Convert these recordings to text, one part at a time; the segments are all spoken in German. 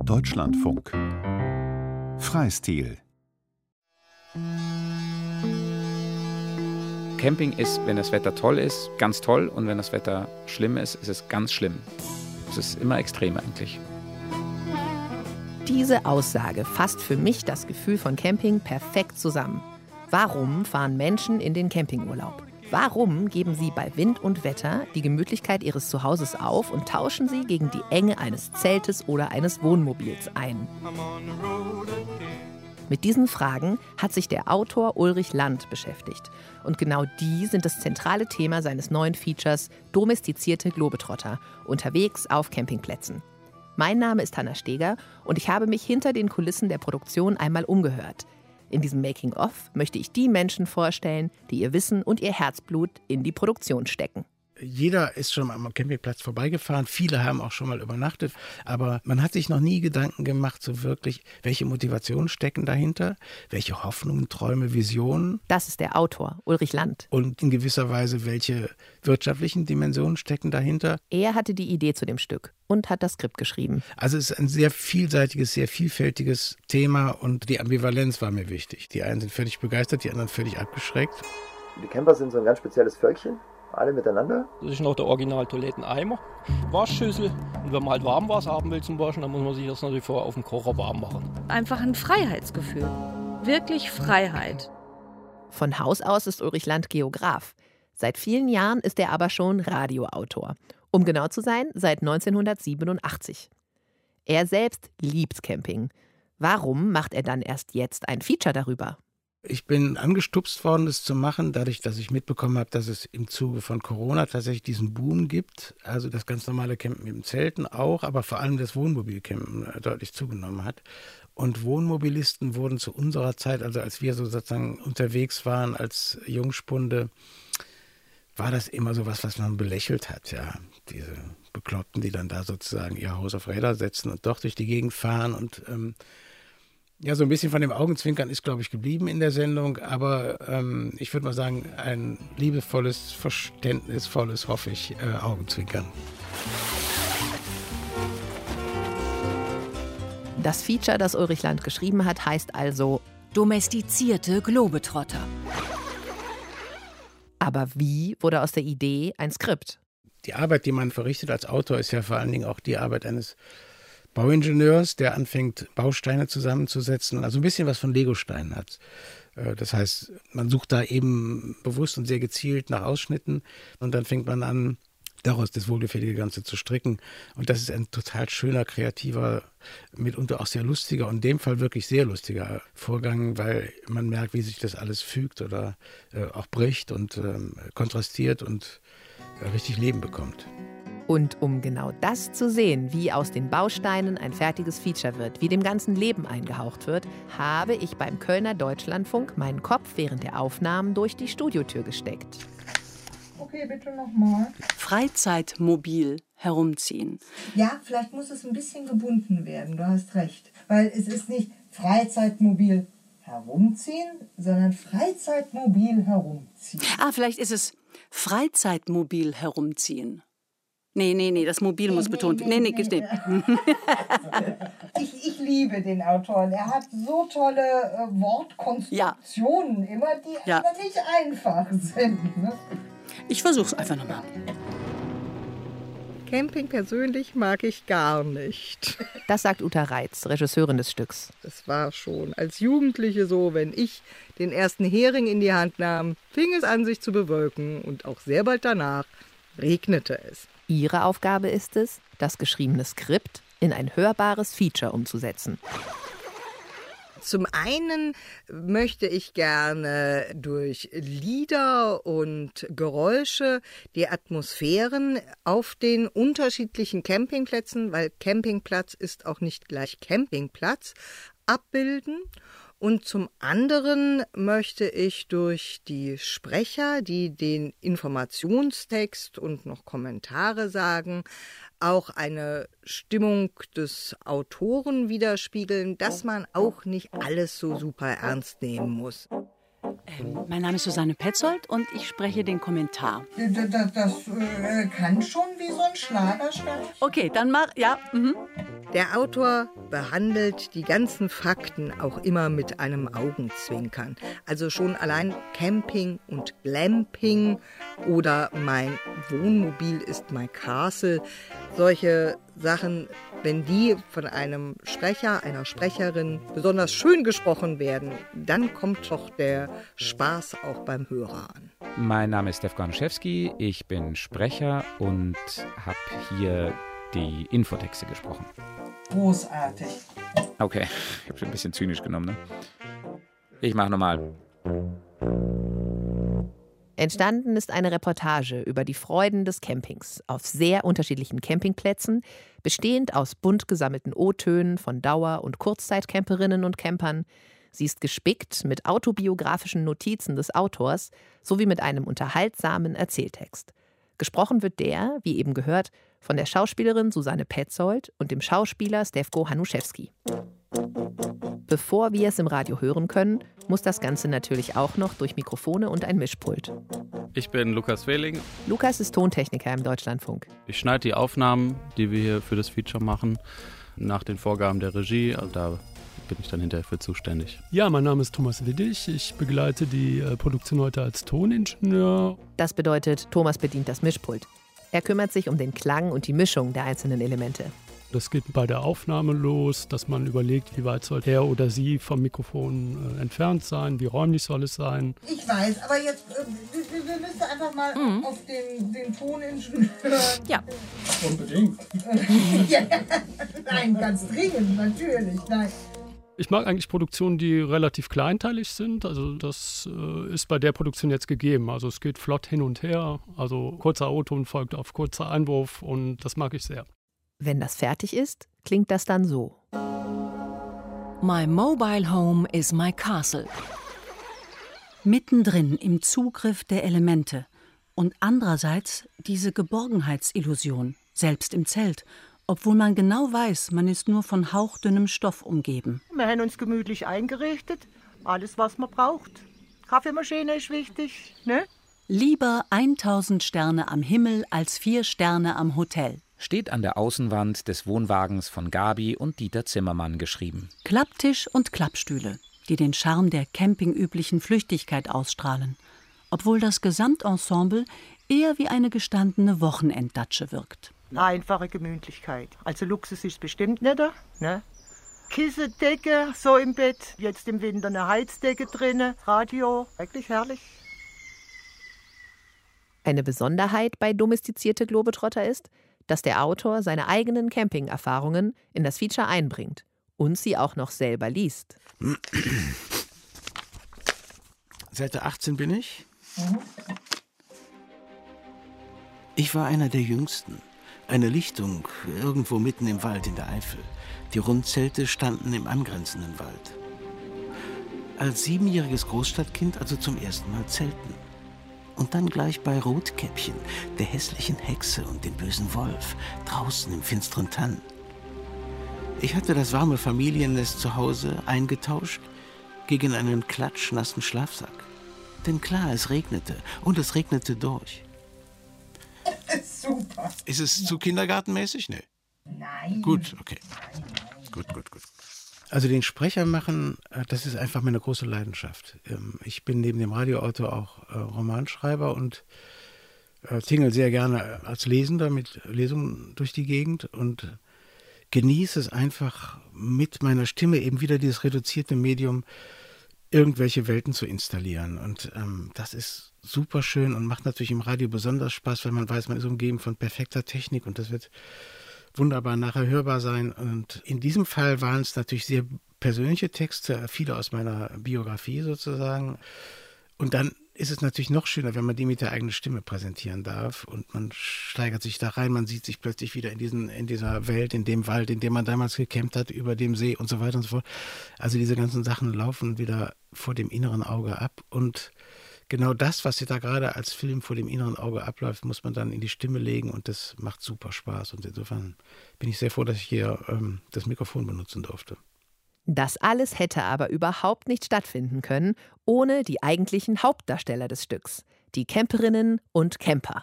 Deutschlandfunk Freistil Camping ist, wenn das Wetter toll ist, ganz toll und wenn das Wetter schlimm ist, ist es ganz schlimm. Es ist immer extrem eigentlich. Diese Aussage fasst für mich das Gefühl von Camping perfekt zusammen. Warum fahren Menschen in den Campingurlaub? Warum geben sie bei Wind und Wetter die Gemütlichkeit ihres Zuhauses auf und tauschen sie gegen die Enge eines Zeltes oder eines Wohnmobils ein? Mit diesen Fragen hat sich der Autor Ulrich Land beschäftigt. Und genau die sind das zentrale Thema seines neuen Features Domestizierte Globetrotter, unterwegs auf Campingplätzen. Mein Name ist Hanna Steger und ich habe mich hinter den Kulissen der Produktion einmal umgehört. In diesem Making-of möchte ich die Menschen vorstellen, die ihr Wissen und ihr Herzblut in die Produktion stecken jeder ist schon mal am Campingplatz vorbeigefahren, viele haben auch schon mal übernachtet, aber man hat sich noch nie Gedanken gemacht, so wirklich, welche Motivationen stecken dahinter, welche Hoffnungen, Träume, Visionen. Das ist der Autor, Ulrich Land. Und in gewisser Weise, welche wirtschaftlichen Dimensionen stecken dahinter. Er hatte die Idee zu dem Stück und hat das Skript geschrieben. Also es ist ein sehr vielseitiges, sehr vielfältiges Thema und die Ambivalenz war mir wichtig. Die einen sind völlig begeistert, die anderen völlig abgeschreckt. Die Camper sind so ein ganz spezielles Völkchen alle miteinander. Das ist noch der Original-Toiletteneimer, Waschschüssel. Und wenn man halt Warmwasser haben will zum Waschen, dann muss man sich das natürlich vorher auf dem Kocher warm machen. Einfach ein Freiheitsgefühl. Wirklich Freiheit. Von Haus aus ist Ulrich Land Geograf. Seit vielen Jahren ist er aber schon Radioautor. Um genau zu sein, seit 1987. Er selbst liebt Camping. Warum macht er dann erst jetzt ein Feature darüber? Ich bin angestupst worden, das zu machen, dadurch, dass ich mitbekommen habe, dass es im Zuge von Corona tatsächlich diesen Boom gibt. Also das ganz normale Campen im Zelten auch, aber vor allem das Wohnmobilcampen äh, deutlich zugenommen hat. Und Wohnmobilisten wurden zu unserer Zeit, also als wir so sozusagen unterwegs waren als Jungspunde, war das immer so was, was man belächelt hat, ja. Diese Bekloppten, die dann da sozusagen ihr Haus auf Räder setzen und doch durch die Gegend fahren und ähm, ja, so ein bisschen von dem Augenzwinkern ist, glaube ich, geblieben in der Sendung, aber ähm, ich würde mal sagen, ein liebevolles, verständnisvolles, hoffe ich, äh, Augenzwinkern. Das Feature, das Ulrich Land geschrieben hat, heißt also Domestizierte Globetrotter. Aber wie wurde aus der Idee ein Skript? Die Arbeit, die man verrichtet als Autor, ist ja vor allen Dingen auch die Arbeit eines Bauingenieurs, der anfängt, Bausteine zusammenzusetzen, also ein bisschen was von Legosteinen hat. Äh, das heißt, man sucht da eben bewusst und sehr gezielt nach Ausschnitten und dann fängt man an, daraus das wohlgefällige Ganze zu stricken. Und das ist ein total schöner, kreativer, mitunter auch sehr lustiger und in dem Fall wirklich sehr lustiger Vorgang, weil man merkt, wie sich das alles fügt oder äh, auch bricht und ähm, kontrastiert und äh, richtig Leben bekommt. Und um genau das zu sehen, wie aus den Bausteinen ein fertiges Feature wird, wie dem ganzen Leben eingehaucht wird, habe ich beim Kölner Deutschlandfunk meinen Kopf während der Aufnahmen durch die Studiotür gesteckt. Okay, bitte nochmal. Freizeitmobil herumziehen. Ja, vielleicht muss es ein bisschen gebunden werden, du hast recht. Weil es ist nicht Freizeitmobil herumziehen, sondern Freizeitmobil herumziehen. Ah, vielleicht ist es Freizeitmobil herumziehen. Nee, nee, nee, das Mobil nee, muss betont werden. Nee, nee, nee, nee. ich, ich liebe den Autoren. Er hat so tolle äh, Wortkonstruktionen ja. immer, die ja. aber nicht einfach sind. Ne? Ich versuch's einfach nochmal. Camping persönlich mag ich gar nicht. Das sagt Uta Reitz, Regisseurin des Stücks. Das war schon als Jugendliche so, wenn ich den ersten Hering in die Hand nahm, fing es an, sich zu bewölken und auch sehr bald danach regnete es. Ihre Aufgabe ist es, das geschriebene Skript in ein hörbares Feature umzusetzen. Zum einen möchte ich gerne durch Lieder und Geräusche die Atmosphären auf den unterschiedlichen Campingplätzen, weil Campingplatz ist auch nicht gleich Campingplatz, abbilden. Und zum anderen möchte ich durch die Sprecher, die den Informationstext und noch Kommentare sagen, auch eine Stimmung des Autoren widerspiegeln, dass man auch nicht alles so super ernst nehmen muss. Ähm, mein Name ist Susanne Petzold und ich spreche den Kommentar. Das, das, das äh, kann schon wie so ein Schlagerstart. Okay, dann mach, ja. Mhm. Der Autor behandelt die ganzen Fakten auch immer mit einem Augenzwinkern. Also schon allein Camping und Glamping oder mein Wohnmobil ist mein Castle. Solche Sachen, wenn die von einem Sprecher, einer Sprecherin besonders schön gesprochen werden, dann kommt doch der Spaß auch beim Hörer an. Mein Name ist Stefan Ganuszewski, ich bin Sprecher und habe hier die Infotexte gesprochen. Großartig. Okay, ich habe schon ein bisschen zynisch genommen, ne? Ich mache nochmal. Entstanden ist eine Reportage über die Freuden des Campings auf sehr unterschiedlichen Campingplätzen, bestehend aus bunt gesammelten O-Tönen von Dauer- und Kurzzeitcamperinnen und Campern. Sie ist gespickt mit autobiografischen Notizen des Autors sowie mit einem unterhaltsamen Erzähltext. Gesprochen wird der, wie eben gehört, von der Schauspielerin Susanne Petzold und dem Schauspieler Stefko Hanuszewski. Bevor wir es im Radio hören können, muss das Ganze natürlich auch noch durch Mikrofone und ein Mischpult. Ich bin Lukas Wehling. Lukas ist Tontechniker im Deutschlandfunk. Ich schneide die Aufnahmen, die wir hier für das Feature machen, nach den Vorgaben der Regie. Also da bin ich dann hinterher für zuständig. Ja, mein Name ist Thomas Widdig. Ich begleite die äh, Produktion heute als Toningenieur. Das bedeutet, Thomas bedient das Mischpult. Er kümmert sich um den Klang und die Mischung der einzelnen Elemente. Das geht bei der Aufnahme los, dass man überlegt, wie weit soll er oder sie vom Mikrofon äh, entfernt sein, wie räumlich soll es sein. Ich weiß, aber jetzt, äh, wir, wir müssen einfach mal Mhm. auf den, den Toningenieur. Ja. Unbedingt. ja, nein, ganz dringend, natürlich. Nein. Ich mag eigentlich Produktionen, die relativ kleinteilig sind. Also das äh, ist bei der Produktion jetzt gegeben. Also es geht flott hin und her. Also kurzer O-Ton folgt auf kurzer Einwurf und das mag ich sehr. Wenn das fertig ist, klingt das dann so. My mobile home is my castle. Mittendrin im Zugriff der Elemente und andererseits diese Geborgenheitsillusion, selbst im Zelt, obwohl man genau weiß, man ist nur von hauchdünnem Stoff umgeben. Wir haben uns gemütlich eingerichtet. Alles, was man braucht. Kaffeemaschine ist wichtig, ne? Lieber 1000 Sterne am Himmel als vier Sterne am Hotel. Steht an der Außenwand des Wohnwagens von Gabi und Dieter Zimmermann geschrieben. Klapptisch und Klappstühle, die den Charme der campingüblichen Flüchtigkeit ausstrahlen, obwohl das Gesamtensemble eher wie eine gestandene Wochenenddatsche wirkt. Eine einfache Gemütlichkeit. Also Luxus ist bestimmt nicht, ne? Kissen, Decke, so im Bett. Jetzt im Winter eine Heizdecke drinne, Radio. Wirklich herrlich. Eine Besonderheit bei Domestizierte Globetrotter ist, dass der Autor seine eigenen Camping-Erfahrungen in das Feature einbringt und sie auch noch selber liest. Seite 18 bin ich. Ich war einer der Jüngsten. Eine Lichtung irgendwo mitten im Wald in der Eifel. Die Rundzelte standen im angrenzenden Wald. Als siebenjähriges Großstadtkind also zum ersten Mal zelten. Und dann gleich bei Rotkäppchen, der hässlichen Hexe und dem bösen Wolf, draußen im finsteren Tann. Ich hatte das warme Familiennest zu Hause eingetauscht gegen einen klatschnassen Schlafsack. Denn klar, es regnete und es regnete durch. Ist es zu kindergartenmäßig? Nee. Nein. Gut, okay. Gut, gut, gut. Also den Sprecher machen, äh, das ist einfach meine große Leidenschaft. Ähm, Ich bin neben dem Radioautor auch äh, Romanschreiber und äh, tingle sehr gerne als Lesender mit Lesungen durch die Gegend und genieße es einfach mit meiner Stimme eben wieder dieses reduzierte Medium irgendwelche Welten zu installieren. Und ähm, das ist super schön und macht natürlich im Radio besonders Spaß, weil man weiß, man ist umgeben von perfekter Technik und das wird wunderbar nachher hörbar sein. Und in diesem Fall waren es natürlich sehr persönliche Texte, viele aus meiner Biografie sozusagen. Und dann ist es natürlich noch schöner, wenn man die mit der eigenen Stimme präsentieren darf und man steigert sich da rein, man sieht sich plötzlich wieder in, diesen, in dieser Welt, in dem Wald, in dem man damals gekämpft hat, über dem See und so weiter und so fort. Also diese ganzen Sachen laufen wieder vor dem inneren Auge ab und genau das, was da gerade als Film vor dem inneren Auge abläuft, muss man dann in die Stimme legen und das macht super Spaß. Und insofern bin ich sehr froh, dass ich hier ähm, das Mikrofon benutzen durfte. Das alles hätte aber überhaupt nicht stattfinden können, ohne die eigentlichen Hauptdarsteller des Stücks, die Camperinnen und Camper.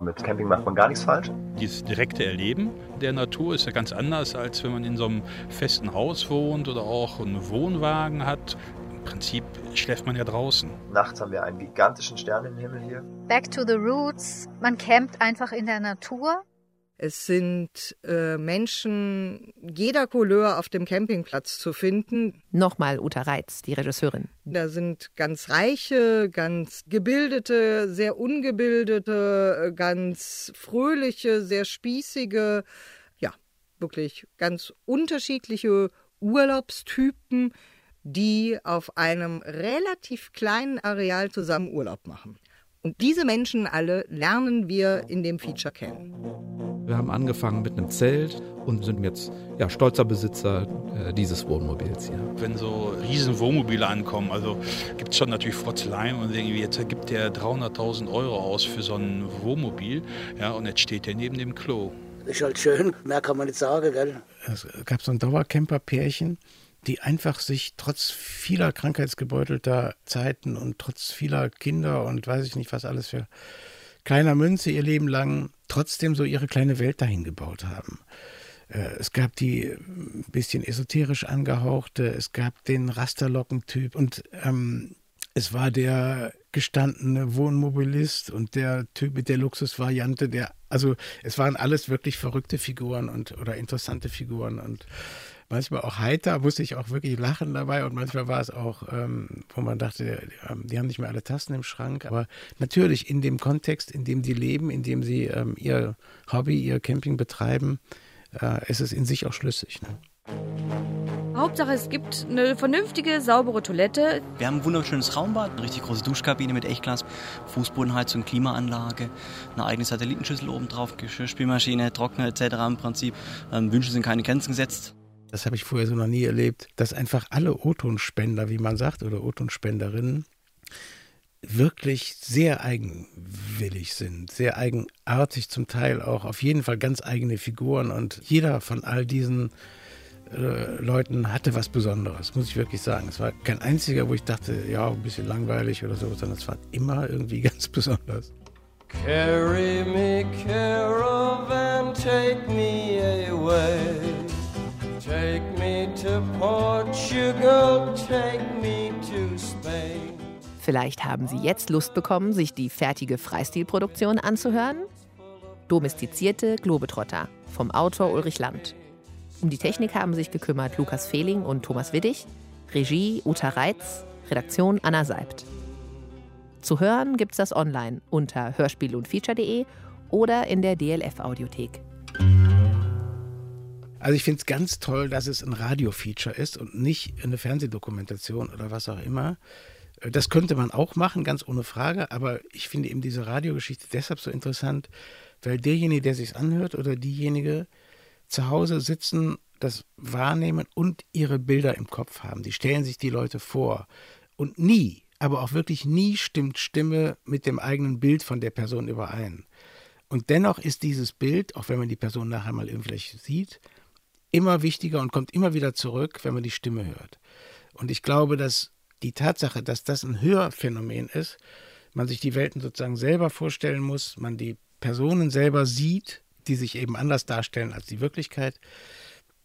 Mit Camping macht man gar nichts falsch. Dieses direkte Erleben der Natur ist ja ganz anders, als wenn man in so einem festen Haus wohnt oder auch einen Wohnwagen hat. Im Prinzip schläft man ja draußen. Nachts haben wir einen gigantischen Sternenhimmel hier. Back to the roots. Man campt einfach in der Natur. Es sind äh, Menschen jeder Couleur auf dem Campingplatz zu finden. Nochmal Uta Reitz, die Regisseurin. Da sind ganz reiche, ganz gebildete, sehr ungebildete, äh, ganz fröhliche, sehr spießige, ja, wirklich ganz unterschiedliche Urlaubstypen, die auf einem relativ kleinen Areal zusammen Urlaub machen. Und diese Menschen alle lernen wir in dem Feature kennen. Wir haben angefangen mit einem Zelt und sind jetzt ja, stolzer Besitzer äh, dieses Wohnmobils hier. Wenn so riesen Wohnmobile ankommen, also gibt es schon natürlich Frotzeleien und irgendwie jetzt gibt der 300.000 Euro aus für so ein Wohnmobil ja, und jetzt steht der neben dem Klo. Ist halt schön, mehr kann man nicht sagen, gell? Es gab so ein Dauercamper-Pärchen, die einfach sich trotz vieler krankheitsgebeutelter Zeiten und trotz vieler Kinder und weiß ich nicht was alles für kleiner Münze ihr Leben lang trotzdem so ihre kleine Welt dahin gebaut haben. Äh, es gab die ein bisschen esoterisch angehauchte, es gab den Rasterlockentyp und ähm, es war der gestandene Wohnmobilist und der Typ mit der Luxusvariante, der, also es waren alles wirklich verrückte Figuren und oder interessante Figuren und manchmal auch heiter, musste ich auch wirklich lachen dabei und manchmal war es auch, ähm, wo man dachte, die haben nicht mehr alle Tassen im Schrank. Aber natürlich in dem Kontext, in dem sie leben, in dem sie ähm, ihr Hobby, ihr Camping betreiben, äh, ist es in sich auch schlüssig. Ne? Hauptsache, es gibt eine vernünftige, saubere Toilette. Wir haben ein wunderschönes Raumbad, eine richtig große Duschkabine mit Echtglas, Fußbodenheizung, Klimaanlage, eine eigene Satellitenschüssel oben drauf, Geschirrspülmaschine, Trockner etc. im Prinzip. Ähm, Wünsche sind keine Grenzen gesetzt das habe ich vorher so noch nie erlebt, dass einfach alle O-Ton-Spender, wie man sagt, oder O-Ton-Spenderinnen, wirklich sehr eigenwillig sind, sehr eigenartig zum Teil auch, auf jeden Fall ganz eigene Figuren und jeder von all diesen äh, Leuten hatte was Besonderes, muss ich wirklich sagen. Es war kein einziger, wo ich dachte, ja, ein bisschen langweilig oder so, sondern es war immer irgendwie ganz besonders. Carry me, caravan, take me away. Vielleicht haben Sie jetzt Lust bekommen, sich die fertige Freistilproduktion anzuhören? Domestizierte Globetrotter vom Autor Ulrich Land. Um die Technik haben sich gekümmert Lukas Fehling und Thomas Widdig, Regie Uta Reitz, Redaktion Anna Seibt. Zu hören gibt's das online unter hörspiel und feature.de oder in der DLF Audiothek. Also ich finde es ganz toll, dass es ein Radio-Feature ist und nicht eine Fernsehdokumentation oder was auch immer. Das könnte man auch machen, ganz ohne Frage, aber ich finde eben diese Radiogeschichte deshalb so interessant, weil derjenige, der sich anhört oder diejenige zu Hause sitzen, das wahrnehmen und ihre Bilder im Kopf haben. Die stellen sich die Leute vor. Und nie, aber auch wirklich nie stimmt Stimme mit dem eigenen Bild von der Person überein. Und dennoch ist dieses Bild, auch wenn man die Person nachher mal irgendwie sieht, immer wichtiger und kommt immer wieder zurück, wenn man die Stimme hört. Und ich glaube, dass die Tatsache, dass das ein Hörphänomen ist, man sich die Welten sozusagen selber vorstellen muss, man die Personen selber sieht, die sich eben anders darstellen als die Wirklichkeit,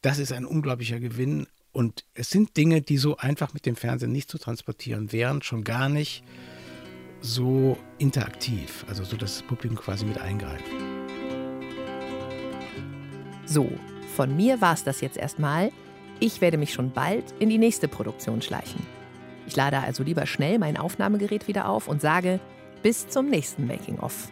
das ist ein unglaublicher Gewinn. Und es sind Dinge, die so einfach mit dem Fernsehen nicht zu transportieren wären, schon gar nicht so interaktiv, also so, dass das Publikum quasi mit eingreift. So, von mir war es das jetzt erstmal. Ich werde mich schon bald in die nächste Produktion schleichen. Ich lade also lieber schnell mein Aufnahmegerät wieder auf und sage bis zum nächsten Making-of.